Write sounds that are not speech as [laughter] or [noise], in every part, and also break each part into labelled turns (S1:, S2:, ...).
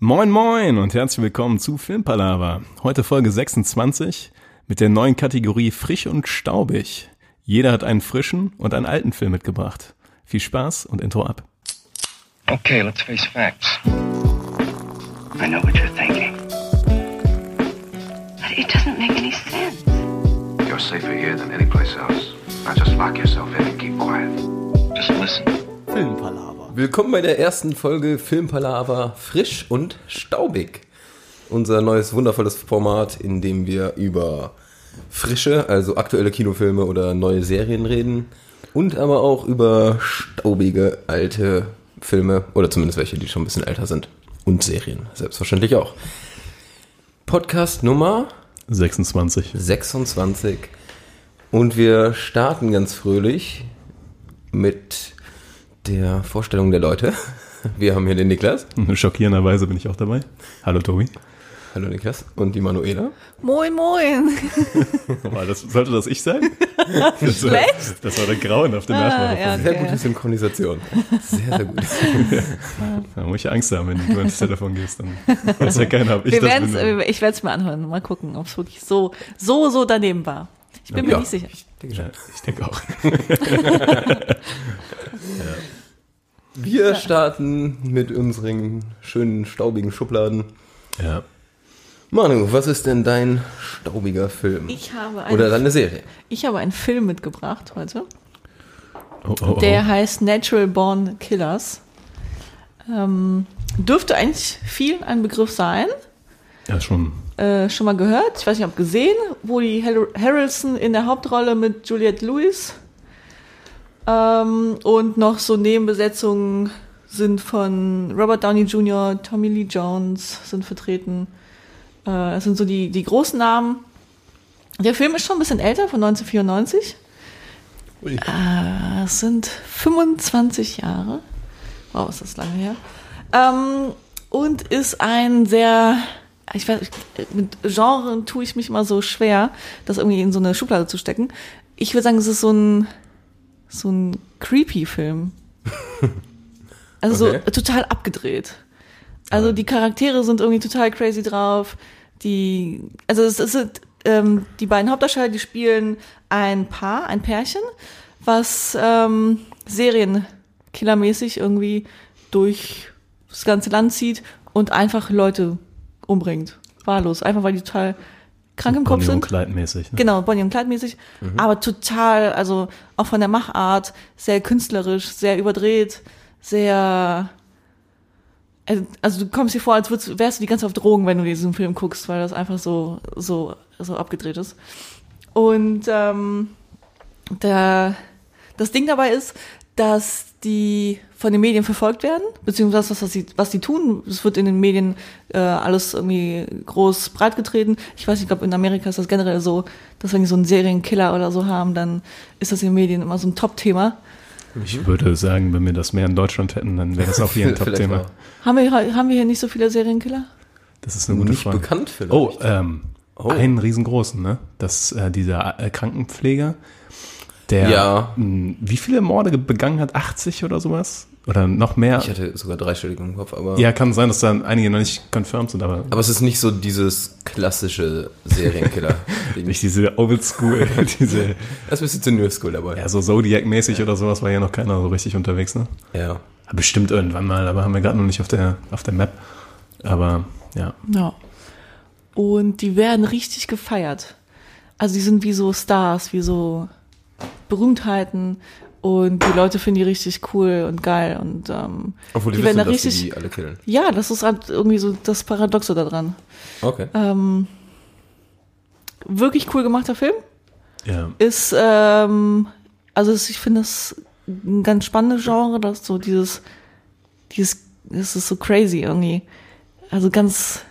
S1: Moin moin und herzlich willkommen zu Filmpalava. Heute Folge 26 mit der neuen Kategorie Frisch und Staubig. Jeder hat einen frischen und einen alten Film mitgebracht. Viel Spaß und Intro ab.
S2: Okay, let's face facts. I know what you're thinking.
S3: But it doesn't make any sense.
S4: You're safer here than any place else. Now just lock yourself in and keep quiet.
S2: Just listen.
S5: Filmpalaver. Willkommen bei der ersten Folge Filmpalaver frisch und staubig. Unser neues wundervolles Format, in dem wir über frische, also aktuelle Kinofilme oder neue Serien reden und aber auch über staubige alte Filme oder zumindest welche, die schon ein bisschen älter sind und Serien, selbstverständlich auch. Podcast Nummer
S1: 26.
S5: 26 und wir starten ganz fröhlich mit der Vorstellung der Leute. Wir haben hier den Niklas. [laughs]
S1: Schockierenderweise bin ich auch dabei. Hallo Tobi.
S5: Hallo Niklas. Und die Manuela.
S6: Moin, moin. [laughs]
S1: Das, sollte das ich sein? [laughs] Das war, das war der grauenhafte
S6: Ah,
S1: Nachmacher.
S6: ja.
S5: Sehr
S6: Okay.
S5: gute Synchronisation. Sehr, sehr gut.
S1: Da muss ich Angst haben, wenn du ans Telefon gehst. Dann weiß ja keiner, ob ich
S6: Wir
S1: das bin.
S6: äh, ich werde es mir anhören. Mal gucken, ob es wirklich so, so, so daneben war. Ich bin mir
S5: Ja.
S6: nicht sicher.
S1: Ja, ich denke auch.
S5: Wir starten mit unseren schönen staubigen Schubladen.
S1: Ja.
S5: Manu, was ist denn dein staubiger Film?
S6: Ich habe, einen,
S5: Oder deine Serie?
S6: ich habe einen Film mitgebracht heute.
S1: Oh, oh, oh.
S6: Der heißt Natural Born Killers. Ähm, dürfte eigentlich vielen ein Begriff sein.
S1: ja, schon.
S6: Äh, schon mal gehört. Ich weiß nicht, ob gesehen. Woody Har- Harrelson in der Hauptrolle mit Juliette Lewis. Ähm, und noch so Nebenbesetzungen sind von Robert Downey Jr., Tommy Lee Jones sind vertreten. Äh, das sind so die, die großen Namen. Der Film ist schon ein bisschen älter, von 1994. Äh, es sind 25 Jahre. Wow, ist das lange her. Ähm, und ist ein sehr, ich weiß, mit Genren tue ich mich immer so schwer, das irgendwie in so eine Schublade zu stecken. Ich würde sagen, es ist so ein, so ein creepy Film. [laughs] Also
S5: Okay.
S6: so total abgedreht. Also die Charaktere sind irgendwie total crazy drauf. Die, also es, es sind ähm, die beiden Hauptdarsteller, die spielen ein Paar, ein Pärchen, was ähm, Serienkillermäßig irgendwie durch das ganze Land zieht und einfach Leute umbringt. Wahllos. Einfach weil die total krank im Kopf
S1: Bonnie und
S6: sind.
S1: Clyde mäßig. Ne?
S6: Genau, Bonnie und Clyde mäßig, aber total, also auch von der Machart, sehr künstlerisch, sehr überdreht, sehr, also- also du kommst dir vor, als würdest, wärst du die ganze Zeit auf Drogen, wenn du diesen Film guckst, weil das einfach so, so, so abgedreht ist. Und ähm, der, das Ding dabei ist, dass die von den Medien verfolgt werden, beziehungsweise was, was, sie, was die tun. Es wird in den Medien äh, alles irgendwie groß breitgetreten. Ich weiß nicht, ich glaube, in Amerika ist das generell so, dass wenn die so einen Serienkiller oder so haben, dann ist das in den Medien immer so ein Top-Thema.
S1: Ich würde sagen, wenn wir das mehr in Deutschland hätten, dann wäre das [laughs] auch hier ein Top-Thema.
S6: Haben wir, haben wir hier nicht so viele Serienkiller?
S1: Das ist eine gute
S5: Nicht
S1: Frage.
S5: bekannt vielleicht.
S1: Oh, ähm,
S5: Oh.
S1: einen riesengroßen, ne? Das äh, dieser äh, Krankenpfleger, der
S5: Ja.
S1: mh, wie viele Morde begangen hat? 80 oder sowas? Oder noch mehr?
S5: Ich hatte sogar dreistellig im Kopf, aber.
S1: ja, kann sein, dass da einige noch nicht confirmed sind, aber
S5: Aber es ist nicht so dieses klassische Serienkiller. [laughs]
S1: nicht diese Old School, [laughs] diese
S5: Das ist ein bisschen zu New School dabei.
S1: ja so Zodiac-mäßig oder sowas war ja noch keiner so richtig unterwegs, ne?
S5: Ja.
S1: Bestimmt irgendwann mal, aber haben wir gerade noch nicht auf der auf der Map. Aber ja,
S6: Ja. Und die werden richtig gefeiert. Also die sind wie so Stars, wie so Berühmtheiten und die Leute finden die richtig cool und geil und ähm,
S5: Obwohl die,
S6: die
S5: wissen,
S6: werden da
S5: dass
S6: richtig.
S5: die alle killen.
S6: Ja, das ist halt irgendwie so das Paradoxe daran.
S5: Okay.
S6: Ähm, wirklich cool gemachter Film.
S1: ja.
S6: Ist, ähm, also ich finde das ein ganz spannendes Genre, das so dieses, dieses, das ist so crazy irgendwie. Also ganz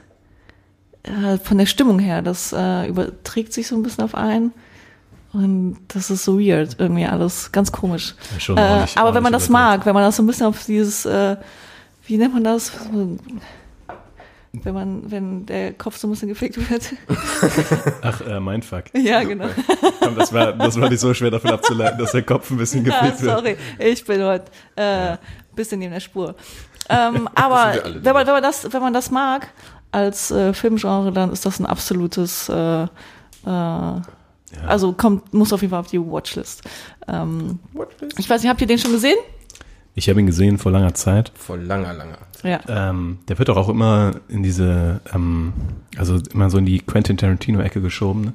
S6: äh, von der Stimmung her, das äh, überträgt sich so ein bisschen auf einen. Und das ist so weird, irgendwie alles ganz komisch.
S1: Ja, schon
S6: äh, aber wenn man das mag, wenn man das so ein bisschen auf dieses, äh, wie nennt man das? Wenn man, wenn der Kopf so ein bisschen gefickt wird. [laughs]
S1: Ach, äh, Mindfuck.
S6: ja, genau.
S1: Komm, Das war, das war nicht so schwer davon abzuleiten, dass der Kopf ein bisschen
S6: Ja,
S1: gefickt wird.
S6: sorry, ich bin heute äh, ein bisschen neben der Spur. Ähm, [laughs] aber wenn man, wenn man das, wenn man das mag als äh, Filmgenre, dann ist das ein absolutes, äh, äh, also kommt, muss auf jeden Fall auf die Watchlist. Ähm, ich weiß nicht, habt ihr den schon gesehen?
S1: Ich habe ihn gesehen vor langer Zeit.
S5: Vor langer, langer.
S6: Ja.
S1: Ähm, der wird doch auch immer in diese, ähm, also immer so in die Quentin Tarantino-Ecke geschoben. Ne?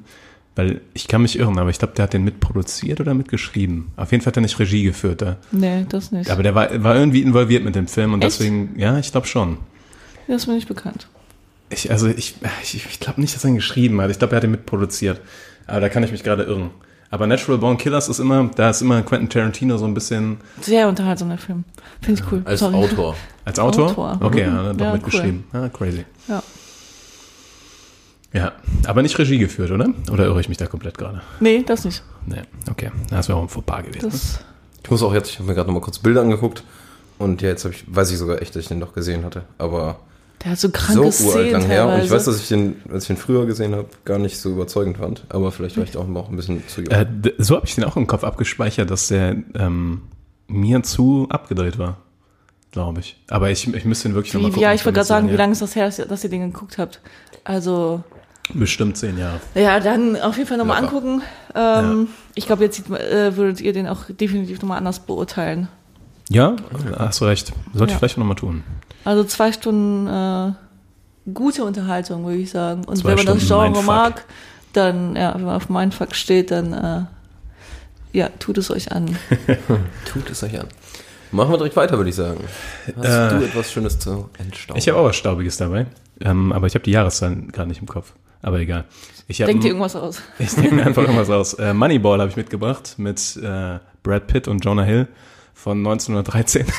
S1: Weil ich kann mich irren, aber ich glaube, der hat den mitproduziert oder mitgeschrieben. Auf jeden Fall hat er nicht Regie geführt da.
S6: Nee, das nicht.
S1: Aber der war, war irgendwie involviert mit dem Film und
S6: Echt?
S1: deswegen, ja, ich glaube schon.
S6: das ist mir nicht bekannt.
S1: Ich, also ich, ich, ich glaube nicht, dass er ihn geschrieben hat. Ich glaube, er hat ihn mitproduziert. Aber da kann ich mich gerade irren. Aber Natural Born Killers ist immer, da ist immer Quentin Tarantino so ein bisschen
S6: Sehr unterhaltsam, der Film. Finde ich cool.
S5: Als
S6: Sorry.
S5: Autor.
S1: als Autor.
S6: Autor.
S1: Okay,
S6: Mhm.
S1: ja, doch
S6: Ja,
S1: mitgeschrieben. Ah, crazy.
S6: Ja.
S1: Ja, aber nicht Regie geführt, oder? Oder irre ich mich da komplett gerade?
S6: Nee, das nicht.
S1: Nee, okay. Das wäre auch ein Fauxpas gewesen.
S6: Das,
S5: Ich muss auch jetzt, ich habe mir gerade noch mal kurz Bilder angeguckt und ja, jetzt ich, weiß ich sogar echt, dass ich den doch gesehen hatte. Aber
S6: der hat so
S5: so
S6: kranke
S5: uralt
S6: Szenen
S5: lang her. Und ich weiß, dass ich den, als ich den früher gesehen habe, gar nicht so überzeugend fand. Aber vielleicht war ich auch auch ein bisschen zu jung.
S1: Äh, so habe ich den auch im Kopf abgespeichert, dass der ähm, mir zu abgedreht war, glaube ich. Aber ich, ich müsste ihn wirklich nochmal gucken.
S6: ja, ich wollte gerade sagen, wie
S1: Ja.
S6: lange ist das her, dass ihr, dass ihr den geguckt habt? Also,
S1: Bestimmt zehn Jahre.
S6: ja, dann auf jeden Fall nochmal angucken. Ähm, Ich glaube, jetzt äh, würdet ihr den auch definitiv nochmal anders beurteilen.
S1: Ja, hast du recht. Sollte
S6: Ja.
S1: ich vielleicht nochmal tun.
S6: Also zwei Stunden äh, gute Unterhaltung, würde ich sagen. Und
S1: Zwei
S6: wenn man das
S1: Stunden
S6: Genre
S1: Mindfuck.
S6: mag, dann, ja, wenn man auf Mindfuck steht, dann, äh, ja, tut es euch an. [laughs]
S5: Tut es euch an. Machen wir direkt weiter, würde ich sagen. Hast
S1: Äh,
S5: du etwas Schönes zu entstauben?
S1: Ich habe auch was Staubiges dabei, ähm, aber ich habe die Jahreszahlen gerade nicht im Kopf. Aber egal. Ich hab-
S6: Denkt ihr irgendwas aus? [laughs]
S1: Ich denke mir einfach [laughs] irgendwas aus. Äh, Moneyball habe ich mitgebracht mit äh, Brad Pitt und Jonah Hill von 1913. [laughs]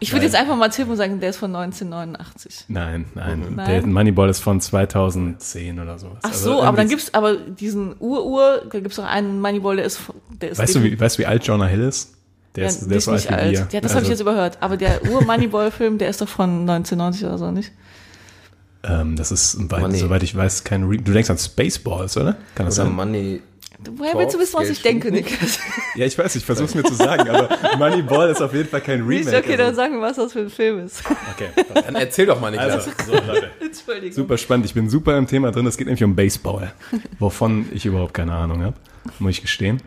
S6: Ich würde jetzt einfach mal tippen und sagen, der ist von 1989.
S1: nein, nein,
S6: Nein?
S1: Der Moneyball ist von 2010 oder sowas.
S6: Ach
S1: Also
S6: so, aber dann gibt's aber diesen Ur-Ur, da gibt's noch einen Moneyball, der ist, der ist
S1: Weißt du, wie, weißt du, wie alt Jonah Hill ist? Der
S6: ja,
S1: ist, der ist so alt wie
S6: alt.
S1: wir.
S6: Ja, das habe ich
S1: Also,
S6: jetzt überhört. Aber der Ur-Moneyball-Film, der ist doch von 1990 oder so, nicht?
S1: Ähm, das ist, weit, soweit ich weiß, kein Re Du denkst an Spaceballs, oder? Kann das
S5: Oder
S1: sein?
S5: Money.
S6: Woher willst du wissen, was ich denke, Niklas?
S1: Ja, ich weiß, ich versuche es mir zu sagen, aber Moneyball ist auf jeden Fall kein
S6: Nicht,
S1: Remake.
S6: okay, dann
S1: also,
S6: sag mir, was das für ein Film ist.
S1: okay.
S5: Dann erzähl doch mal, Niklas.
S1: Also, so, Leute. [laughs]
S6: Entschuldigung.
S1: Super spannend. Ich bin super im Thema drin. Es geht nämlich um Baseball, wovon ich überhaupt keine Ahnung habe, muss ich gestehen.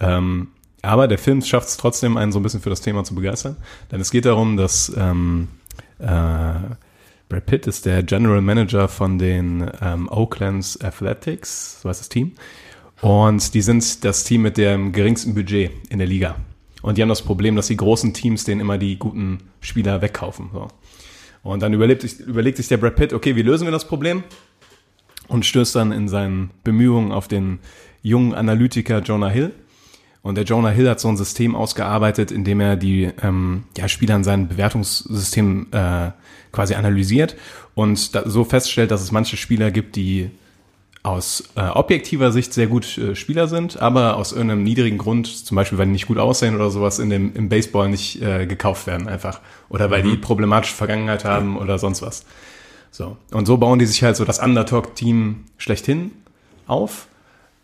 S1: Ähm, aber der Film schafft es trotzdem, einen so ein bisschen für das Thema zu begeistern. Denn es geht darum, dass ähm, äh, Brad Pitt ist der General Manager von den ähm, Oaklands Athletics, so heißt das Team. Und die sind das Team mit dem geringsten Budget in der Liga. Und die haben das Problem, dass die großen Teams denen immer die guten Spieler wegkaufen. So. Und dann überlegt sich, überlegt sich der Brad Pitt, okay, wie lösen wir das Problem? Und stößt dann in seinen Bemühungen auf den jungen Analytiker Jonah Hill. Und der Jonah Hill hat so ein System ausgearbeitet, in dem er die ähm, ja, Spieler in seinem Bewertungssystem äh, quasi analysiert und da, so feststellt, dass es manche Spieler gibt, die aus äh, objektiver Sicht sehr gut äh, Spieler sind, aber aus irgendeinem niedrigen Grund, zum Beispiel weil die nicht gut aussehen oder sowas, in dem, im Baseball nicht äh, gekauft werden einfach. Oder weil die problematische Vergangenheit haben oder sonst was. So. Und so bauen die sich halt so das Underdog-Team schlechthin auf.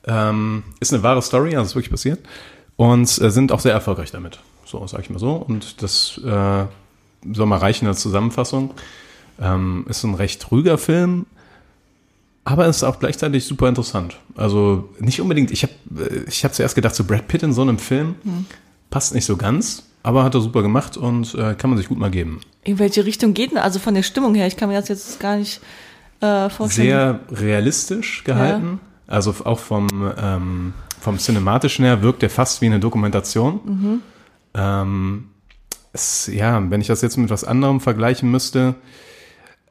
S1: Ähm, ist eine wahre Story, also ist wirklich passiert. Und äh, sind auch sehr erfolgreich damit. So, sag ich mal so. Und das äh, soll mal reichen als Zusammenfassung. Ähm, ist ein recht ruhiger Film, aber ist auch gleichzeitig super interessant. Also nicht unbedingt, ich habe ich hab zuerst gedacht, so Brad Pitt in so einem Film passt nicht so ganz, aber hat er super gemacht und äh, kann man sich gut mal geben.
S6: In welche Richtung geht denn? Also von der Stimmung her, ich kann mir das jetzt gar nicht äh, vorstellen.
S1: Sehr realistisch gehalten. Also auch vom, ähm, vom Cinematischen her wirkt er fast wie eine Dokumentation. Ähm, es, ja, wenn ich das jetzt mit was anderem vergleichen müsste,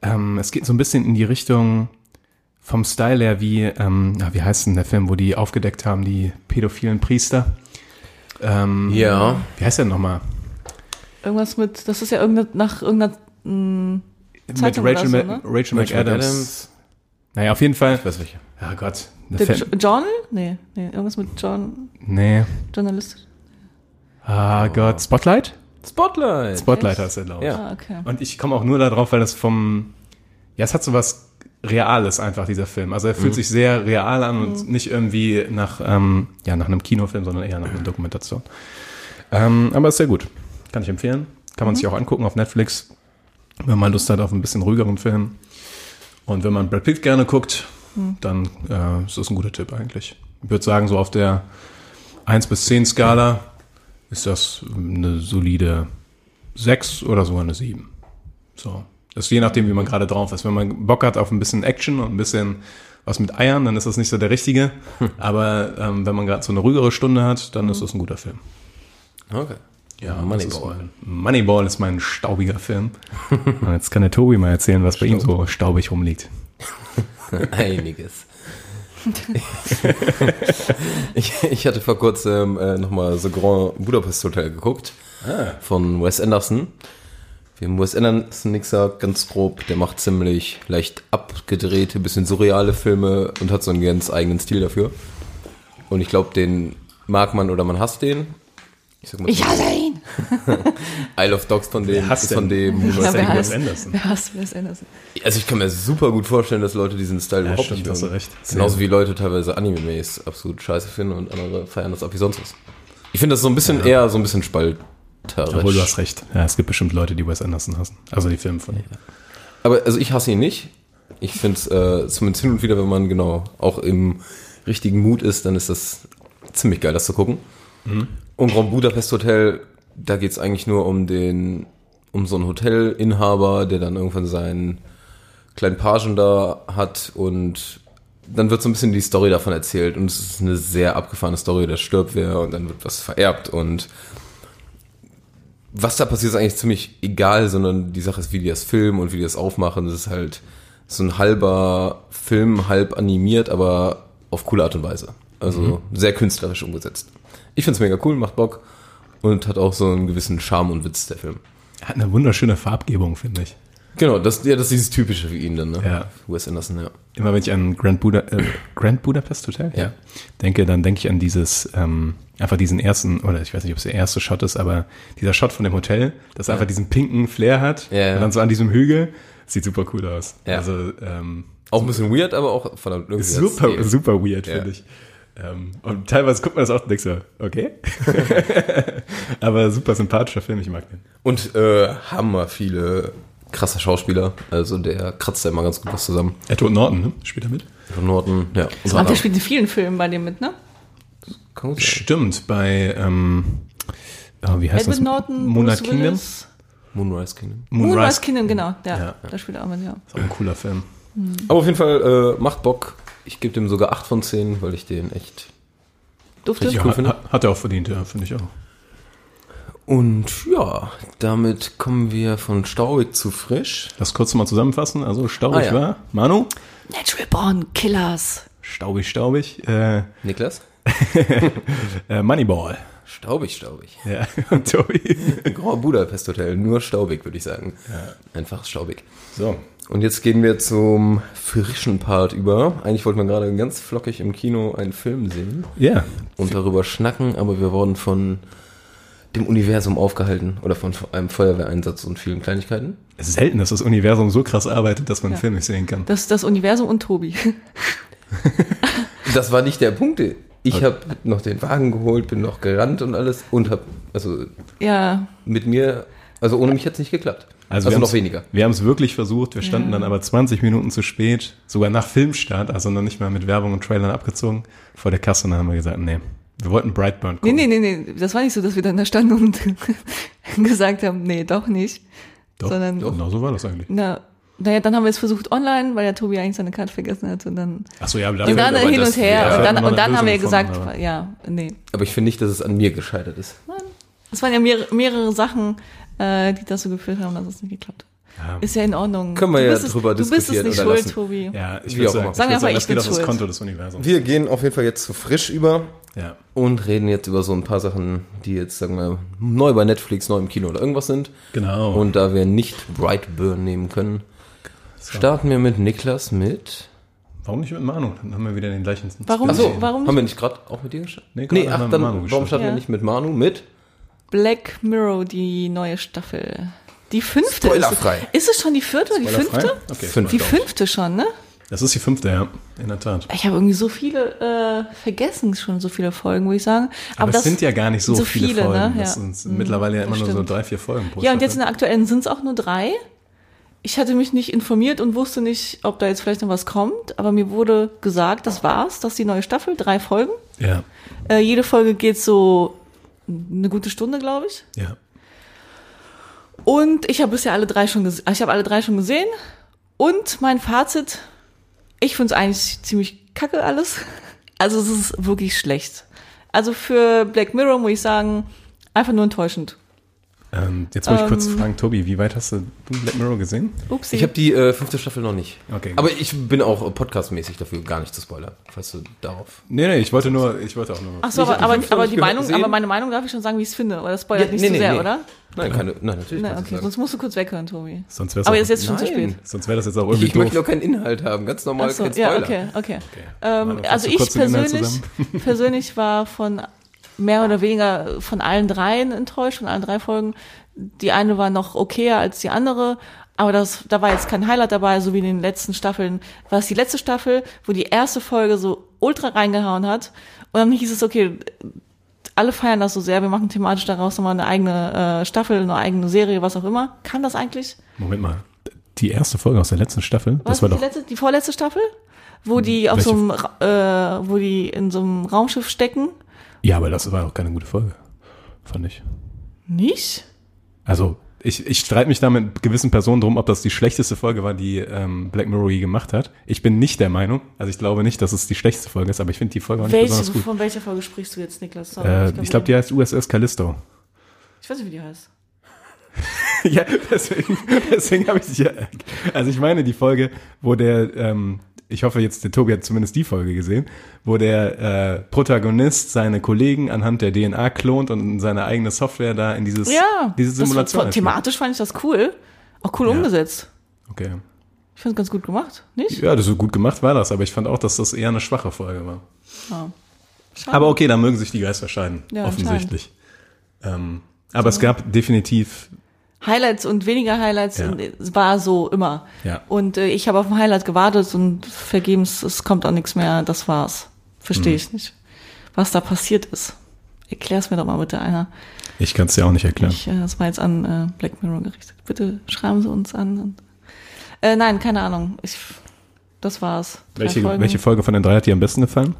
S1: ähm, es geht so ein bisschen in die Richtung vom Style her wie, ähm, wie heißt denn der Film, wo die aufgedeckt haben, die pädophilen Priester? Ähm,
S5: Ja.
S1: Wie heißt der nochmal?
S6: Irgendwas mit, das ist ja irgendeine, nach irgendeiner mh,
S1: Mit
S6: Zeitung
S1: Rachel,
S6: oder so, ne?
S1: Rachel
S5: Rachel
S1: McAdams. Naja, auf jeden Fall.
S5: Ich weiß welche.
S1: Ja Gott. Film-
S6: Jo- John? Nee, nee, irgendwas mit John,
S1: nee.
S6: Journalist.
S1: Ah Gott. Spotlight?
S5: Spotlight.
S1: Spotlight heißt er, glaube ich.
S5: Ja.
S6: Ah, okay.
S1: Und ich komme auch nur darauf, weil das vom, ja, es hat so was Reales einfach, dieser Film. Also er fühlt sich sehr real an und nicht irgendwie nach, ähm, ja, nach einem Kinofilm, sondern eher nach einer Dokumentation. Ähm, aber ist sehr gut. Kann ich empfehlen. Kann man sich auch angucken auf Netflix, wenn man Lust hat auf ein bisschen ruhigeren Film. Und wenn man Brad Pitt gerne guckt, dann äh, ist das ein guter Tipp eigentlich. Ich würde sagen, so auf der 1 bis 10 Skala ist das eine solide 6 oder sogar eine 7. So. Das ist je nachdem, wie man gerade drauf ist. Wenn man Bock hat auf ein bisschen Action und ein bisschen was mit Eiern, dann ist das nicht so der richtige. [laughs] Aber ähm, wenn man gerade so eine ruhigere Stunde hat, dann ist das ein guter Film.
S5: Okay.
S1: Ja,
S5: Moneyball.
S1: ist mein- Moneyball ist mein staubiger Film. Und [laughs] jetzt kann der Tobi mal erzählen, was bei ihm so staubig rumliegt. [laughs]
S5: Einiges. [laughs] ich, ich hatte vor kurzem äh, nochmal The Grand Budapest Hotel geguckt. Von Wes Anderson. Wem Wes Anderson nichts sagt, ganz grob, der macht ziemlich leicht abgedrehte, bisschen surreale Filme und hat so einen ganz eigenen Stil dafür. Und ich glaube, den mag man oder man hasst den. Ich sag mal,
S6: Ich hasse ihn. [laughs]
S5: Isle of Dogs von dem, ist von dem.
S6: Ja,
S1: denn
S6: wer
S1: Wes Anderson?
S6: wer hasst Wes Anderson?
S5: Also ich kann mir super gut vorstellen, dass Leute diesen Style überhaupt
S1: stimmt,
S5: nicht
S1: hast du
S5: mögen.
S1: recht.
S5: Genauso wie Leute teilweise Anime-Maze absolut scheiße finden und andere feiern das ab wie sonst was. Ich finde das so ein bisschen eher so ein bisschen spalterisch.
S1: Obwohl du hast recht. Ja, es gibt bestimmt Leute, die Wes Anderson hassen. Also die Filme von ihm.
S5: Aber also ich hasse ihn nicht. Ich finde es äh, zumindest hin und wieder, wenn man genau auch im richtigen Mut ist, dann ist das ziemlich geil, das zu gucken. Und Grand Budapest Hotel, da geht es eigentlich nur um den, um so einen Hotelinhaber, der dann irgendwann seinen kleinen Pagen da hat und dann wird so ein bisschen die Story davon erzählt und es ist eine sehr abgefahrene Story, da stirbt wer und dann wird was vererbt und was da passiert, ist eigentlich ziemlich egal, sondern die Sache ist, wie die das filmen und wie die das aufmachen. Das ist halt so ein halber Film, halb animiert, aber auf coole Art und Weise. Also sehr künstlerisch umgesetzt. Ich find's mega cool, macht Bock und hat auch so einen gewissen Charme und Witz, der Film.
S1: Er hat eine wunderschöne Farbgebung, finde ich.
S5: Genau, das, ja, das ist dieses Typische für ihn dann, ne?
S1: Ja.
S5: Wes Anderson, ja.
S1: Immer wenn ich an Grand, Buda, äh, Grand Budapest Hotel
S5: Ja.
S1: denke, dann denke ich an dieses, ähm, einfach diesen ersten, oder ich weiß nicht, ob es der erste Shot ist, aber dieser Shot von dem Hotel, das einfach diesen pinken Flair hat
S5: Ja, ja.
S1: und dann so an diesem Hügel, sieht super cool aus.
S5: Ja.
S1: Also ähm,
S5: Auch ein bisschen weird, aber auch verdammt irgendwie.
S1: super, super weird,
S5: Ja.
S1: finde ich. Ähm, und teilweise guckt man das auch und denkt so, okay. [laughs] aber super sympathischer Film, ich mag den.
S5: Und äh, hammer viele krasse Schauspieler. Also der kratzt da immer ganz gut was zusammen.
S1: Edward Norton, ne? Spielt er mit?
S5: Von Norton, ja.
S6: Und der spielt in vielen Filmen bei dem mit, ne?
S1: Stimmt, bei, ähm, oh, wie heißt
S6: Edward
S1: das?
S6: Norton,
S1: Moonlight
S6: Bruce
S1: Kingdom?
S6: Willis.
S5: Moonrise Kingdom.
S6: Moonrise Kingdom, genau. Ja,
S1: Ja.
S6: da spielt er auch mit, ja.
S1: Ist auch ein cooler Film.
S5: Aber auf jeden Fall äh, macht Bock. Ich gebe dem sogar 8 von 10, weil ich den echt.
S6: Dufte?
S5: Richtig
S1: Ja,
S5: cool
S1: hat,
S5: finde.
S1: hat- er auch verdient, ja, finde ich auch.
S5: Und ja, damit kommen wir von staubig zu frisch.
S1: Lass kurz mal zusammenfassen. Also staubig
S5: Ah, ja.
S1: war. Manu?
S6: Natural Born Killers.
S1: Staubig, staubig. Äh,
S5: Niklas? [laughs]
S1: äh, Moneyball.
S5: Staubig, staubig.
S1: Ja, [laughs] und Tobi.
S5: Grand Budapest Hotel, nur staubig, würde ich sagen. Einfach staubig.
S1: So.
S5: Und jetzt gehen wir zum frischen Part über. Eigentlich wollten wir gerade ganz flockig im Kino einen Film sehen
S1: Ja.
S5: und darüber schnacken, aber wir wurden von dem Universum aufgehalten oder von einem Feuerwehreinsatz und vielen Kleinigkeiten.
S1: Es ist selten, dass das Universum so krass arbeitet, dass man einen
S6: Ja.
S1: Film nicht sehen kann.
S6: Das ist das Universum und Tobi.
S5: Das war nicht der Punkt. Ich habe noch den Wagen geholt, bin noch gerannt und alles und habe also
S6: ja,
S5: mit mir, also ohne mich jetzt nicht geklappt. Also,
S1: wir
S5: noch weniger.
S1: Wir haben es wirklich versucht. Wir standen
S6: Ja.
S1: dann aber 20 Minuten zu spät, sogar nach Filmstart, also noch nicht mal mit Werbung und Trailern abgezogen, vor der Kasse. Und dann haben wir gesagt, nee, wir wollten Brightburn
S6: nee,
S1: gucken.
S6: nee, nee, nee, das war nicht so, dass wir dann da standen und [laughs] gesagt haben, nee, doch nicht.
S1: Doch,
S6: sondern-
S1: genau so war das eigentlich.
S6: Na, naja, dann haben wir es versucht online, weil der Tobi eigentlich seine Karte vergessen hat und dann,
S1: Achso, ja, aber
S6: und dann
S5: aber
S6: hin
S5: das-
S6: und her
S5: ja,
S6: und
S1: da
S6: dann, und dann haben wir gesagt,
S1: gefunden,
S6: ja, nee.
S5: Aber ich finde nicht, dass es an mir gescheitert ist.
S6: Es waren ja mehrere, mehrere Sachen, äh, die dazu geführt haben, dass es nicht geklappt hat.
S1: Ja.
S6: Ist ja in Ordnung.
S5: Können wir ja
S6: es,
S5: drüber
S6: Du bist es
S5: diskutieren
S6: nicht schuld,
S5: lassen.
S6: Tobi.
S1: Ja, ich
S5: Wie
S1: würde
S5: auch
S1: sagen, ich
S6: Sagen
S1: würd
S6: einfach,
S1: sagen,
S6: ich
S1: das geht
S6: bin
S1: auf das
S6: schuld.
S1: Konto des Universums.
S5: Wir gehen auf jeden Fall jetzt zu frisch über
S1: Ja.
S5: und reden jetzt über so ein paar Sachen, die jetzt, sagen wir, neu bei Netflix, neu im Kino oder irgendwas sind.
S1: Genau.
S5: Und da wir nicht Brightburn nehmen können, starten wir mit Niklas mit.
S1: Warum nicht mit Manu? Dann haben wir wieder den gleichen.
S6: Warum,
S5: Achso,
S6: warum
S5: haben
S6: nicht
S5: wir nicht gerade auch mit dir gestartet?
S1: Nee,
S5: Nee, ach,
S1: mit
S5: dann,
S1: Manu
S5: warum starten wir nicht mit Manu? Mit?
S6: Black Mirror, die neue Staffel. Die fünfte.
S5: Spoilerfrei.
S6: Ist, es- ist es schon die vierte oder die fünfte?
S1: Okay.
S5: Fünf.
S6: Die fünfte schon, ne?
S1: Das ist die fünfte, ja. in der Tat.
S6: Ich habe irgendwie so viele äh, vergessen, schon so viele Folgen, würde ich sagen.
S1: Aber,
S6: Aber
S1: es sind ja gar nicht so,
S6: so
S1: viele,
S6: viele,
S1: Folgen.
S6: ne?
S1: Das
S6: Ja.
S1: sind mittlerweile ja
S6: das
S1: immer nur so drei, vier Folgen pro
S6: Ja, und jetzt in der aktuellen sind es auch nur drei. Ich hatte mich nicht informiert und wusste nicht, ob da jetzt vielleicht noch was kommt, aber mir wurde gesagt, das war's, das ist die neue Staffel, drei Folgen.
S1: Ja,
S6: Äh, jede Folge geht so eine gute Stunde, glaube ich.
S1: ja.
S6: Und ich habe bisher alle drei schon gesehen. Ich habe alle drei schon gesehen. Und mein Fazit, ich finde es eigentlich ziemlich kacke alles. [laughs] Also es ist wirklich schlecht. Also für Black Mirror muss ich sagen, einfach nur enttäuschend.
S1: Ähm, jetzt wollte ich kurz
S6: Ähm.
S1: fragen, Tobi, wie weit hast du Black Mirror gesehen?
S6: Upsi.
S5: Ich habe die äh, fünfte Staffel noch nicht.
S1: Okay.
S5: Aber ich bin auch äh, podcastmäßig dafür gar nicht zu spoilern, falls du darauf.
S1: Nee, nee, ich wollte nur, ich wollte auch nur.
S6: Ach so,
S5: Ich hab
S6: aber,
S5: die
S6: aber, aber die Meinung,
S5: gesehen.
S6: aber meine Meinung darf ich schon sagen, wie ich es finde. Oder das spoilert
S5: Ja,
S6: nicht
S5: nee,
S6: zu
S5: nee,
S6: sehr,
S5: nee.
S6: oder?
S5: Nein, keine, nein, natürlich. Du
S6: okay, sonst musst du kurz weghören, Tobi.
S1: sonst wäre
S6: Aber
S1: auch,
S6: jetzt ist jetzt schon zu
S5: Nein.
S6: spät.
S1: sonst wäre das jetzt auch irgendwie
S5: Ich möchte
S1: doof.
S5: nur keinen Inhalt haben, ganz normal
S6: so,
S5: kein
S6: ja,
S5: Spoiler.
S6: okay, okay.
S1: Warte,
S6: Ähm, also ich persönlich, [laughs] [laughs] persönlich war von mehr oder weniger von allen dreien enttäuscht, von allen drei Folgen. Die eine war noch okayer als die andere, aber das, da war jetzt kein Highlight dabei, so wie in den letzten Staffeln. War es die letzte Staffel, wo die erste Folge so ultra reingehauen hat und dann hieß es, okay, alle feiern das so sehr, wir machen thematisch daraus nochmal eine eigene äh, Staffel, eine eigene Serie, was auch immer. Kann das eigentlich?
S1: Moment mal. Die erste Folge aus der letzten Staffel,
S6: Was
S1: das war
S6: die,
S1: doch.
S6: letzte, die vorletzte Staffel? Wo die auf
S1: Welche?
S6: so einem, äh, wo die in so einem Raumschiff stecken?
S1: Ja, aber das war auch keine gute Folge. Fand ich.
S6: Nicht?
S1: Also, ich, ich streite mich da mit gewissen Personen drum, ob das die schlechteste Folge war, die ähm, Black Mirror je gemacht hat. Ich bin nicht der Meinung, also ich glaube nicht, dass es die schlechteste Folge ist, aber ich finde die Folge auch nicht
S6: Welche,
S1: besonders gut.
S6: von welcher Folge sprichst du jetzt, Niklas? Sorry,
S1: Äh, ich glaube, die heißt USS Callisto.
S6: Ich weiß nicht, wie die heißt. [laughs]
S1: ja, deswegen, deswegen habe ich ja. Also ich meine die Folge, wo der, ähm, ich hoffe jetzt, der Tobi hat zumindest die Folge gesehen, wo der äh, Protagonist seine Kollegen anhand der DNA klont und in seine eigene Software da in dieses,
S6: Ja,
S1: diese
S6: das
S1: Simulation. einspielt.
S6: thematisch fand ich das cool. Auch cool
S1: Ja.
S6: umgesetzt.
S1: Okay.
S6: Ich fand es ganz gut gemacht, nicht?
S1: Ja, das so gut gemacht war das, aber ich fand auch, dass das eher eine schwache Folge war.
S6: Schade.
S1: Aber okay, da mögen sich die Geister scheiden,
S6: Ja,
S1: offensichtlich. Ähm, aber es gab definitiv,
S6: Highlights und weniger Highlights
S1: Ja.
S6: war so immer.
S1: Ja.
S6: Und äh, ich habe auf ein Highlight gewartet und vergebens, es kommt auch nichts mehr, das war's. Verstehe
S1: Mhm.
S6: ich nicht. Was da passiert ist. Erklär's mir doch mal bitte einer.
S1: ich kann es dir auch nicht erklären.
S6: Ich, äh, das war jetzt an äh, Black Mirror gerichtet. Bitte schreiben Sie uns an. Und, äh, nein, keine Ahnung. Ich, das war's.
S1: Welche, welche Folge von den drei hat dir am besten gefallen?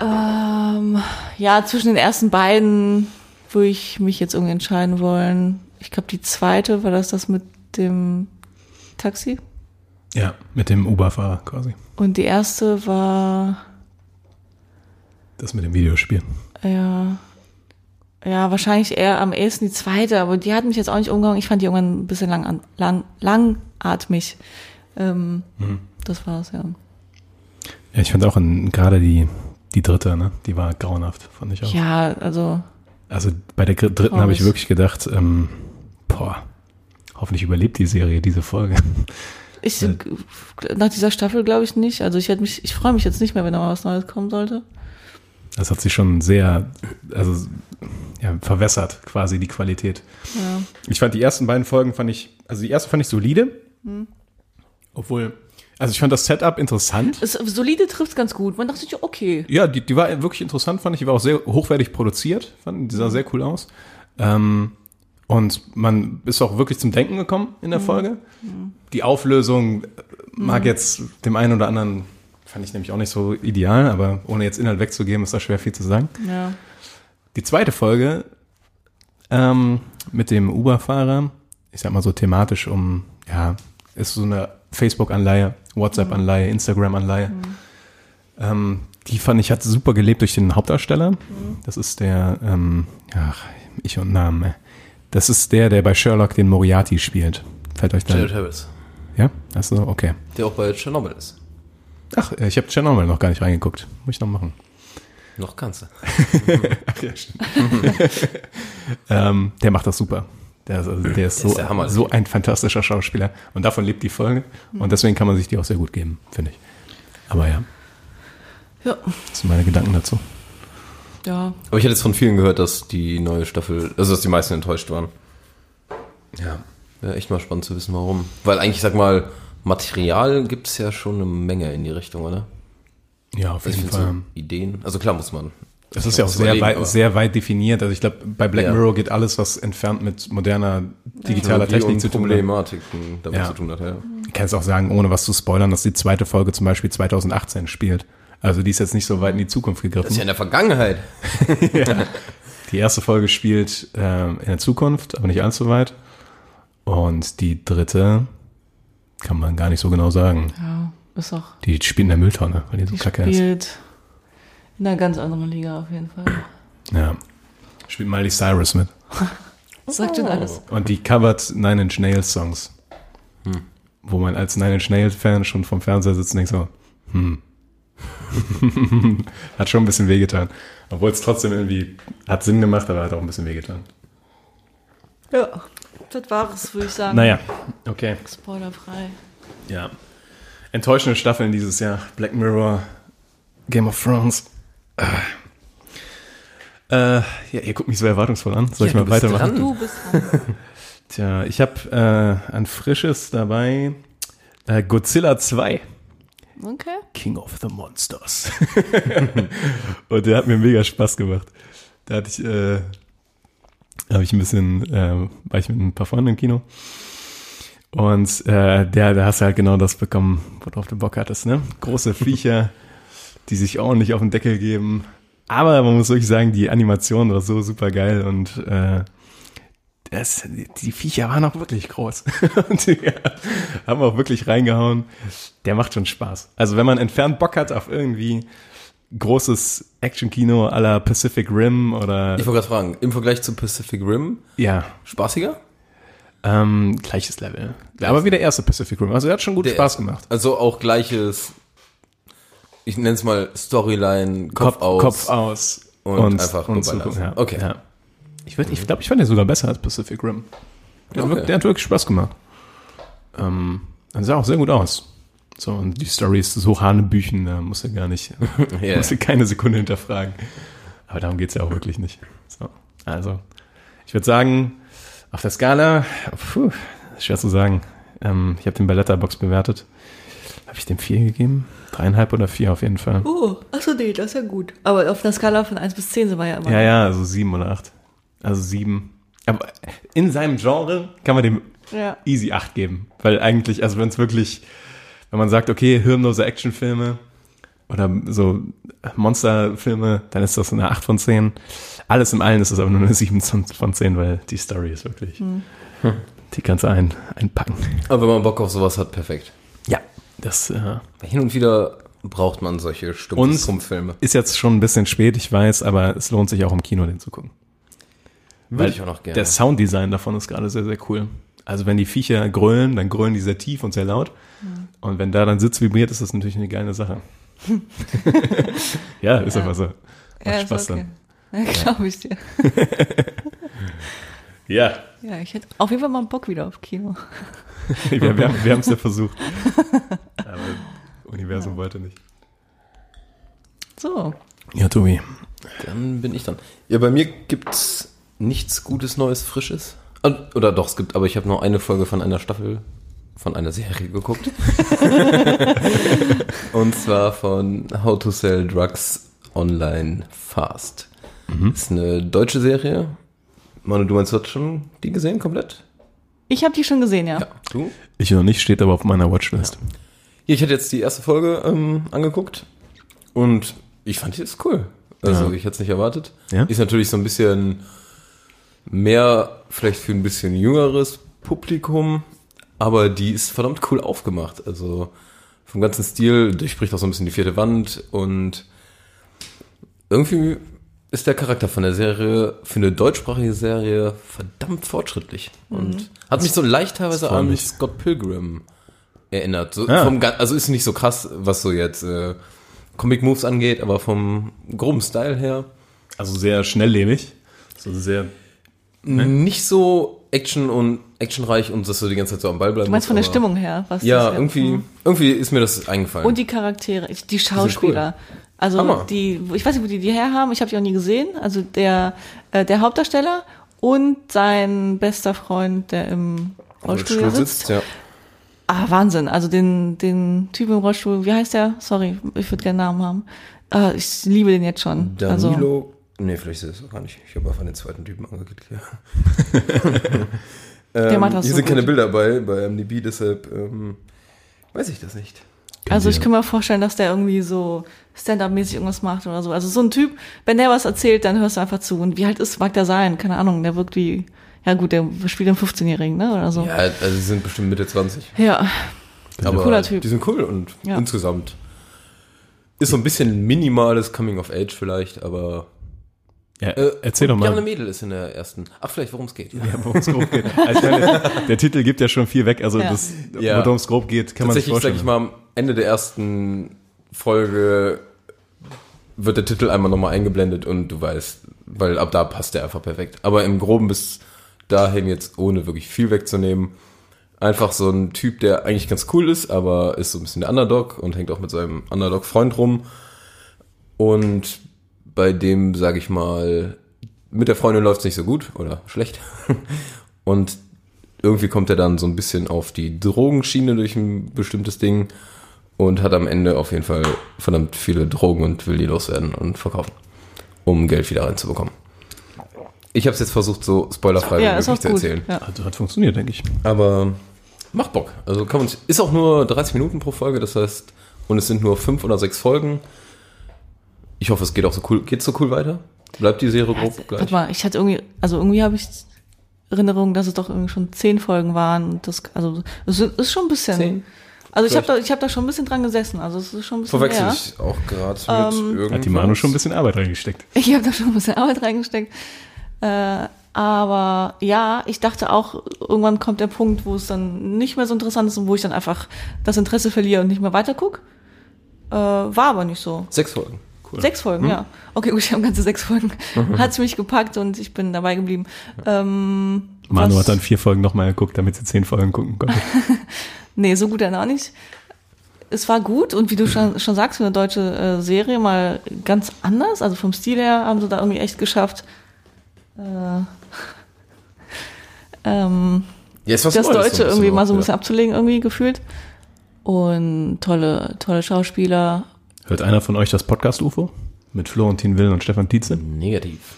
S6: Ähm, ja, zwischen den ersten beiden würde ich mich jetzt irgendwie entscheiden wollen. Ich glaube, die zweite war das das mit dem Taxi.
S1: Ja, mit dem Uber-Fahrer quasi.
S6: Und die erste war,
S1: Das mit dem Videospiel.
S6: ja, ja, wahrscheinlich eher am ehesten die zweite, aber die hat mich jetzt auch nicht umgehauen. Ich fand die irgendwann ein bisschen lang, lang, langatmig. Ähm, Das war's, ja.
S1: Ja, ich fand auch in- gerade die, die dritte, ne? Die war grauenhaft, fand ich auch.
S6: Ja, also,
S1: Also bei der dritten habe ich wirklich gedacht, ähm, boah, hoffentlich überlebt die Serie diese Folge.
S6: ich, nach dieser Staffel glaube ich nicht. Also ich hätte mich, ich freue mich jetzt nicht mehr, wenn da mal was Neues kommen sollte.
S1: Das hat sich schon sehr, also ja, verwässert quasi die Qualität.
S6: Ja.
S1: Ich fand die ersten beiden Folgen fand ich, also die erste fand ich solide, obwohl, also ich fand das Setup interessant.
S6: Es, solide trifft ganz gut. Man dachte sich, okay.
S1: Ja, die, die war wirklich interessant, fand ich. Die war auch sehr hochwertig produziert, fand, die sah sehr cool aus. Ähm, und man ist auch wirklich zum Denken gekommen in der Folge. Die Auflösung mag jetzt dem einen oder anderen, fand ich nämlich auch nicht so ideal, aber ohne jetzt Inhalt wegzugeben, ist da schwer viel zu sagen.
S6: Ja.
S1: Die zweite Folge ähm, mit dem Uber-Fahrer, ich sag mal so thematisch um, ja, ist so eine Facebook-Anleihe, WhatsApp-Anleihe, Instagram-Anleihe. Ähm, die fand ich hat super gelebt durch den Hauptdarsteller. Das ist der, ähm, ach, ich und Namen. ey. Das ist der, der bei Sherlock den Moriarty spielt. Fällt euch da?
S5: Jared Harris,
S1: Ja? Achso, okay.
S5: der auch bei Chernobyl ist.
S1: Ach, äh, ich habe Chernobyl noch gar nicht reingeguckt. Muss ich noch machen.
S5: Noch kannst du.
S1: Ach [laughs] ja, stimmt. [laughs] ähm, der macht das super. Der, ist- also, der ist, so,
S5: ist der Hammer,
S1: so ein fantastischer Schauspieler. Und davon lebt die Folge. Und deswegen kann man sich die auch sehr gut geben, finde ich. Aber ja,
S6: Ja.
S1: das sind meine Gedanken dazu.
S6: Ja.
S5: Aber ich hätte jetzt von vielen gehört, dass die neue Staffel, also dass die meisten enttäuscht waren.
S1: Ja.
S5: Wäre echt mal spannend zu wissen, warum. Weil eigentlich, sag mal, Material gibt es ja schon eine Menge in die Richtung, oder?
S1: Ja, auf
S5: Ich
S1: jeden Fall.
S5: so Ideen. Also klar muss man.
S1: Das ist ja auch sehr weit, sehr weit definiert. Also ich glaube, bei Black
S5: Ja.
S1: Mirror geht alles, was entfernt mit moderner digitaler
S5: Technologie
S1: Technik zu tun hat.
S5: Problematiken damit
S1: Ja.
S5: zu tun hat, ja.
S1: Ich kann es auch sagen, ohne was zu spoilern, dass die zweite Folge zum Beispiel 2018 spielt. Also die ist jetzt nicht so weit in die Zukunft
S5: Das ist
S1: gegriffen.
S5: ja in der Vergangenheit. [laughs]
S1: Die erste Folge spielt ähm, in der Zukunft, aber nicht allzu weit. Und die dritte kann man gar nicht so genau sagen.
S6: Ja, ist auch.
S1: Die spielt in der Mülltonne, weil die so
S6: Die
S1: kacke ist.
S6: In einer ganz anderen Liga auf jeden Fall.
S1: Ja. Spielt Miley Cyrus mit. [laughs]
S6: Das sagt schon alles.
S1: Und die covert Nine Inch Nails Songs. Wo man als Nine Inch Nails Fan schon vom Fernseher sitzt und denkt so, hm. [laughs] hat schon ein bisschen wehgetan. Obwohl es trotzdem irgendwie hat Sinn gemacht, aber hat auch ein bisschen wehgetan.
S6: Ja, das war es, würde ich sagen.
S1: Naja, okay.
S6: Spoilerfrei.
S1: Ja. Enttäuschende Staffeln dieses Jahr. Black Mirror, Game of Thrones. Äh, ja, ihr guckt mich so erwartungsvoll an. Soll ich
S5: Ja,
S1: mal
S5: du bist
S1: weitermachen?
S5: dran.
S6: Du bist dran. [laughs]
S1: Tja, ich habe äh, ein frisches dabei. Äh, Godzilla 2.
S6: Okay.
S1: King of the Monsters. [laughs] und der hat mir mega Spaß gemacht. Da hatte ich, äh, habe ich ein bisschen, äh, war ich mit ein paar Freunden im Kino. Und äh, der, da hast du halt genau das bekommen, worauf du Bock hattest, ne? Große Viecher, [laughs] die sich ordentlich auf den Deckel geben. Aber man muss wirklich sagen, die Animation war so super geil und äh, das, die Viecher waren auch wirklich groß. [laughs] und die haben auch wirklich reingehauen. Der macht schon Spaß. Also wenn man entfernt Bock hat auf irgendwie großes Action-Kino à la Pacific Rim oder
S5: Ich wollte gerade fragen, im Vergleich zu Pacific Rim,
S1: ja,
S5: spaßiger?
S1: ähm, gleiches Level. Aber wie der erste Pacific Rim. Also er hat schon gut
S5: Der-
S1: Spaß gemacht.
S5: Also auch gleiches, ich nenne es mal Storyline, Kopf, aus.
S1: Kopf aus
S5: und einfach
S1: und Zukunft, ja.
S5: Okay.
S1: Ja. Ich würde, ich glaube, ich fand den sogar besser als Pacific Rim. Der, hat
S5: Okay.
S1: wirk- der hat wirklich Spaß gemacht. Ähm, dann sah auch sehr gut aus. So, und die Story ist so Hanebüchen, da musst du gar nicht, [laughs] [laughs]
S5: Ja.
S1: musst du keine Sekunde hinterfragen. Aber darum geht's ja auch wirklich nicht. So, also, ich würde sagen, auf der Skala, puh, schwer zu sagen. Ähm, ich habe den bei Letterbox bewertet. Habe ich dem vier gegeben? Dreieinhalb oder vier auf jeden Fall.
S6: Oh, achso, nee, das ist ja gut. Aber auf einer Skala von 1 bis 10 sind wir ja immer.
S1: Ja, ja, also sieben oder acht. Also sieben. Aber in seinem Genre kann man dem
S6: Ja.
S1: easy acht geben. Weil eigentlich, also wenn es wirklich, wenn man sagt, okay, hirnlose Actionfilme oder so Monsterfilme, dann ist das eine acht von zehn. Alles im Allen ist es aber nur eine sieben von zehn, weil die Story ist wirklich, die kannst du ein, einpacken.
S5: Aber wenn man Bock auf sowas hat, perfekt.
S1: Ja. Das äh,
S5: Hin und wieder braucht man solche
S1: Und-
S5: stumpfen Trumpfilme.
S1: ist jetzt schon ein bisschen spät, ich weiß, aber es lohnt sich auch im Kino, den zu gucken.
S5: Würde ich auch noch gerne.
S1: Der Sounddesign davon ist gerade sehr, sehr cool. Also wenn die Viecher grölen, dann grölen die sehr tief und sehr laut. Und wenn da dann Sitz vibriert, ist das natürlich eine geile Sache. [laughs] [laughs] ja, ist einfach so. Macht
S6: Ja, ist
S1: Spaß
S6: okay.
S1: dann.
S6: Ja, glaube ich dir. [laughs]
S1: Ja,
S6: Ja, ich hätte auf jeden Fall mal Bock wieder auf Kino. [laughs]
S1: wir, wir, wir haben es ja versucht. [laughs] Aber Universum wollte nicht.
S6: So.
S1: Ja, Tobi.
S5: Dann bin ich dran. Ja, bei mir gibt's nichts Gutes, Neues, Frisches. Ah, Oder doch, es gibt, aber ich habe nur eine Folge von einer Staffel von einer Serie geguckt. [laughs] Und zwar von How to Sell Drugs Online Fast. Ist eine deutsche Serie. Manu, du meinst, du hast schon die gesehen komplett?
S6: Ich habe die schon gesehen, ja.
S5: Ja. Du?
S1: Ich noch nicht, steht aber auf meiner Watchlist.
S5: Ja, ich hatte jetzt die erste Folge ähm, angeguckt und ich fand die ist cool. Also
S1: Ja.
S5: ich hätte es nicht erwartet.
S1: Ja?
S5: Ist natürlich so ein bisschen mehr vielleicht für ein bisschen jüngeres Publikum, aber die ist verdammt cool aufgemacht. Also vom ganzen Stil durchbricht auch so ein bisschen die vierte Wand und irgendwie ist der Charakter von der Serie für eine deutschsprachige Serie verdammt fortschrittlich und hat mich so leicht teilweise an
S1: mich.
S5: Scott Pilgrim erinnert. So
S1: Ah.
S5: vom, also ist nicht so krass, was so jetzt äh, Comic Moves angeht, aber vom groben Style her
S1: Also sehr schnelllebig. So sehr.
S5: nicht so Action und actionreich und dass du die ganze Zeit so am Ball bleiben
S6: Du meinst
S5: musst,
S6: von der Stimmung her? Was
S5: Ja,
S6: das
S5: irgendwie, irgendwie ist mir das eingefallen.
S6: Und die Charaktere, die Schauspieler. Also
S5: Hammer.
S6: die, ich weiß nicht, wo die die herhaben, ich habe die auch nie gesehen. Also der, äh, der Hauptdarsteller und sein bester Freund, der im Rollstuhl,
S5: Rollstuhl
S6: sitzt.
S5: sitzt, ja.
S6: Ah, Wahnsinn. Also den, den Typ im Rollstuhl, wie heißt der? Sorry, ich würde gerne einen Namen haben. Äh, ich liebe den jetzt schon. Also,
S5: Danilo. nee, vielleicht ist es auch gar nicht. Ich habe einfach den zweiten Typen angeklickt. Ja. [laughs]
S6: Der macht das
S5: Ähm, Hier
S6: so
S5: sind keine
S6: gut.
S5: Bilder bei, bei MDB, deshalb ähm, weiß ich das nicht.
S6: Also ich kann mir vorstellen, dass der irgendwie so Stand-up-mäßig irgendwas macht oder so. Also so ein Typ, wenn der was erzählt, dann hörst du einfach zu. Und wie alt ist, mag der sein? Keine Ahnung, der wirkt wie, ja gut, der spielt einen 15-Jährigen, ne? Oder so.
S5: Ja, also sie sind bestimmt Mitte 20.
S6: Ja.
S5: Aber
S6: Cooler Typ.
S5: Die sind cool und
S6: Ja.
S5: insgesamt ist so ein bisschen minimales Coming of Age vielleicht, aber
S1: Ja, erzähl doch
S5: Äh,
S1: mal,
S5: Mädel ist in der ersten. Ach, vielleicht worum es geht. Ja.
S1: worum es grob geht. Also meine, der Titel gibt ja schon viel weg, also
S6: Ja.
S1: das,
S5: Ja.
S1: worum es grob geht, kann man sich
S5: Tatsächlich, sag
S1: vorstellen.
S5: ich mal, Ende der ersten Folge wird der Titel einmal nochmal eingeblendet und du weißt, weil ab da passt der einfach perfekt. Aber im Groben bis dahin jetzt, ohne wirklich viel wegzunehmen, einfach so ein Typ, der eigentlich ganz cool ist, aber ist so ein bisschen der Underdog und hängt auch mit seinem Underdog-Freund rum. Und bei dem, sage ich mal, mit der Freundin läuft es nicht so gut oder schlecht. [laughs] Und irgendwie kommt er dann so ein bisschen auf die Drogenschiene durch ein bestimmtes Ding und hat am Ende auf jeden Fall verdammt viele Drogen und will die loswerden und verkaufen, um Geld wieder reinzubekommen. Ich habe es jetzt versucht, so spoilerfrei wie
S6: Ja, ist
S5: möglich
S6: auch
S5: zu
S6: gut.
S5: erzählen.
S6: Ja.
S1: Hat, hat funktioniert, denke ich.
S5: Aber macht Bock. Also kann man ist auch nur 30 Minuten pro Folge, das heißt, und es sind nur fünf oder sechs Folgen. Ich hoffe, es geht auch so cool. Geht's so cool weiter? Bleibt die Serie grob gleich?
S6: Warte mal, ich hatte irgendwie, also irgendwie habe ich Erinnerung, dass es doch irgendwie schon zehn Folgen waren. Und das, also es ist schon ein bisschen.
S5: Zehn?
S6: Also ich habe da, ich habe da schon ein bisschen dran gesessen. Also es ist schon ein bisschen
S5: Verwechsel ich auch gerade
S6: Ähm,
S5: mit irgendwas.
S1: Hat die Manu schon ein bisschen Arbeit reingesteckt. [laughs]
S6: Ich habe da schon ein bisschen Arbeit reingesteckt. Äh, aber ja, ich dachte auch, irgendwann kommt der Punkt, wo es dann nicht mehr so interessant ist und wo ich dann einfach das Interesse verliere und nicht mehr weiter guck. Äh, war aber nicht so.
S5: Sechs Folgen.
S6: Sechs Folgen, ja. Okay, gut, ich habe ganze sechs Folgen. [laughs] Hat's mich gepackt und ich bin dabei geblieben. Ähm,
S1: Manu
S6: was-
S1: hat dann vier Folgen nochmal geguckt, damit sie zehn Folgen gucken konnte. [laughs]
S6: Nee, so gut dann auch nicht. Es war gut und wie du schon, [clears throat] schon sagst, für eine deutsche äh, Serie mal ganz anders. Also vom Stil her haben sie da irgendwie echt geschafft, äh, [laughs] ähm,
S5: Ja, ist was
S6: das
S5: Neues,
S6: Deutsche
S5: bisschen
S6: irgendwie
S5: auch,
S6: mal so ein
S5: ja.
S6: bisschen abzulegen, irgendwie gefühlt. Und tolle, tolle Schauspieler.
S1: Hört einer von euch das Podcast UFO? Mit Florentin Will und Stefan Tietze?
S5: Negativ.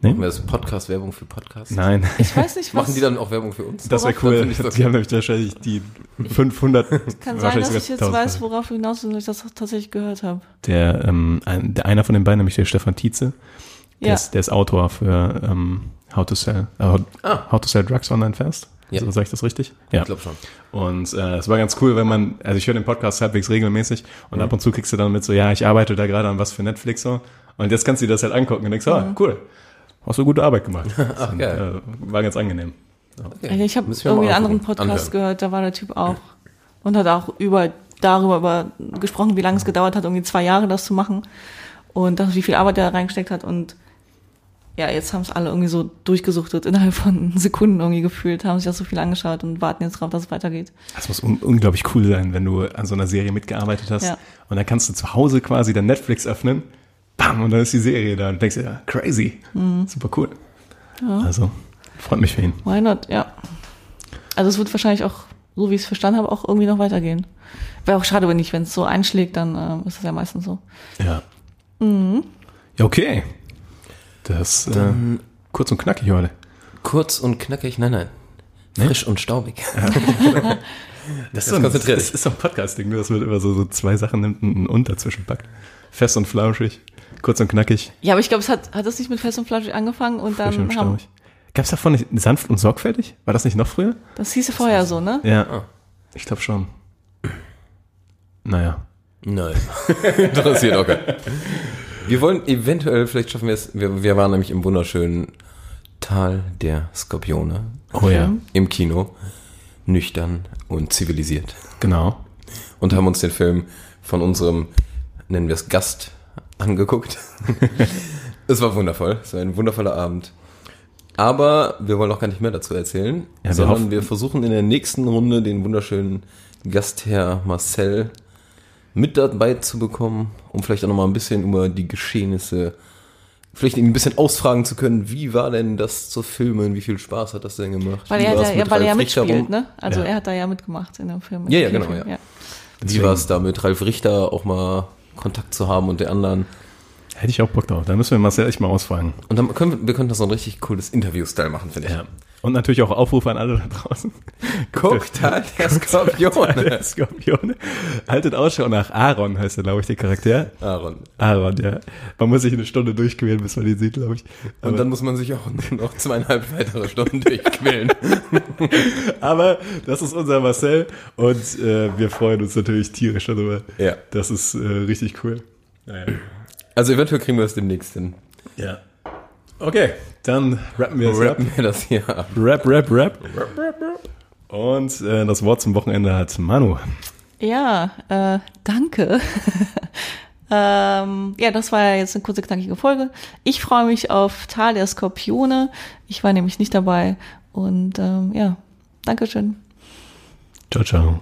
S1: Nee?
S5: Machen wir das Podcast-Werbung für Podcasts?
S1: Nein.
S6: Ich weiß nicht, was.
S5: Machen die dann auch Werbung für uns?
S1: Das wäre cool.
S5: Das
S1: Die haben nämlich wahrscheinlich die 500. [laughs]
S6: kann sein, dass ich jetzt
S1: 1000
S6: weiß, worauf du hinaus willst, weil ich das tatsächlich gehört habe.
S1: Der, ähm, ein, der einer von den beiden, nämlich der Stefan Tietze, der,
S6: Ja.
S1: ist, der ist Autor für ähm, How to Sell äh, How,
S5: Ah.
S1: How to Sell Drugs Online Fast.
S5: Ja.
S1: So, sag ich das richtig? Ja.
S5: Ich glaube schon.
S1: Und äh, es war ganz cool, wenn man, also ich höre den Podcast halbwegs regelmäßig und ab und zu kriegst du dann mit so, ja, ich arbeite da gerade an was für Netflix so. Und jetzt kannst du dir das halt angucken und denkst, ah, cool, hast du gute Arbeit gemacht. [laughs] Ach,
S5: geil.
S1: Äh, war ganz angenehm.
S5: Okay.
S6: Ich habe irgendwie einen anderen Podcast
S5: anhören.
S6: gehört, da war der Typ auch und hat auch über darüber über gesprochen, wie lange es gedauert hat, irgendwie zwei Jahre das zu machen und das, wie viel Arbeit er da reingesteckt hat und ja, jetzt haben es alle irgendwie so durchgesuchtet innerhalb von [laughs] Sekunden irgendwie gefühlt, haben sich das so viel angeschaut und warten jetzt drauf, dass es weitergeht.
S1: Das muss un unglaublich cool sein, wenn du an so einer Serie mitgearbeitet hast
S6: Ja.
S1: und dann kannst du zu Hause quasi dein Netflix öffnen, bam, und dann ist die Serie da und denkst dir, ja, crazy,
S6: Mhm.
S1: super cool. Also, freut mich für ihn.
S6: Why not? Ja. Also es wird wahrscheinlich auch, so wie ich es verstanden habe, auch irgendwie noch weitergehen. Wäre auch schade, wenn nicht, wenn es so einschlägt, dann ähm, ist es ja meistens so.
S1: Ja.
S6: Mhm.
S1: Ja, okay. Das äh, kurz und knackig heute.
S5: Kurz und knackig, nein, nein. Frisch und staubig. [laughs]
S1: Das
S5: Jetzt konzentrier
S1: das
S5: dich.
S1: ist so ein Podcast-Ding, nur dass man immer so, so zwei Sachen nimmt und ein Und dazwischen packt. Fest und flauschig, kurz und knackig,
S6: Ja, aber ich glaube, es hat, hat es nicht mit Fest und Fleisch angefangen und dann
S1: frisch und
S6: haben.
S1: Gab es davon nicht sanft und sorgfältig? War das nicht noch früher?
S6: das hieß ja vorher so, ne?
S1: Ja.
S5: Ah.
S1: Ich glaube schon. Naja.
S5: Nein. [laughs] Interessiert auch keinen. Wir wollen eventuell, vielleicht schaffen wir es, wir, wir waren nämlich im wunderschönen Tal der Skorpione
S1: Oh ja,
S5: im Kino. Nüchtern und zivilisiert.
S1: genau.
S5: Und haben uns den Film von unserem, nennen wir es Gast, angeguckt. [laughs] es war wundervoll. Es war ein wundervoller Abend. Aber wir wollen auch gar nicht mehr dazu erzählen,
S1: wir
S5: sondern
S1: hoffen-
S5: wir versuchen in der nächsten Runde den wunderschönen Gastherr Marcel mit dabei zu bekommen, um vielleicht auch nochmal ein bisschen über die Geschehnisse vielleicht ihn ein bisschen ausfragen zu können, wie war denn das zu filmen, wie viel Spaß hat das denn gemacht?
S6: Weil
S5: wie
S6: er, da, ja, weil er ja
S5: Ralf Richter
S6: mitspielt,
S5: rum-
S6: ne? Also
S1: Ja.
S6: er hat da ja mitgemacht in dem Film.
S5: Ja, ja, genau, ja.
S6: ja.
S5: Wie war es da mit Ralf Richter auch mal Kontakt zu haben und der anderen?
S1: Hätte ich auch Bock drauf. Da müssen wir Marcel echt mal ausfragen.
S5: Und dann können wir, wir können das so ein richtig cooles Interview-Style machen, finde ich.
S1: Und natürlich auch Aufrufe an alle da draußen. [laughs]
S5: Guckt halt der Skorpion. [laughs]
S1: Der Skorpion. Haltet Ausschau nach Aaron, heißt er, glaube ich, der Charakter.
S5: Aaron.
S1: Aaron, ja. Man muss sich eine Stunde durchquälen, bis man ihn sieht, glaube ich. Aber,
S5: Und dann muss man sich auch [laughs] noch zweieinhalb weitere Stunden durchquälen.
S1: aber das ist unser Marcel und äh, wir freuen uns natürlich tierisch darüber.
S5: Ja.
S1: Das ist äh, richtig cool. Naja.
S5: Also eventuell kriegen wir es demnächst hin.
S1: Ja. Okay, dann rappen wir es ab.
S5: Rappen wir das hier ab.
S1: Rap, rap, rap. Und äh, das Wort zum Wochenende hat Manu.
S6: Ja, äh, danke. [laughs] ähm, ja, das war ja jetzt eine kurze, knackige Folge. Ich freue mich auf Tal der Skorpione. Ich war nämlich nicht dabei. Und ähm, ja, Dankeschön.
S1: Ciao, ciao.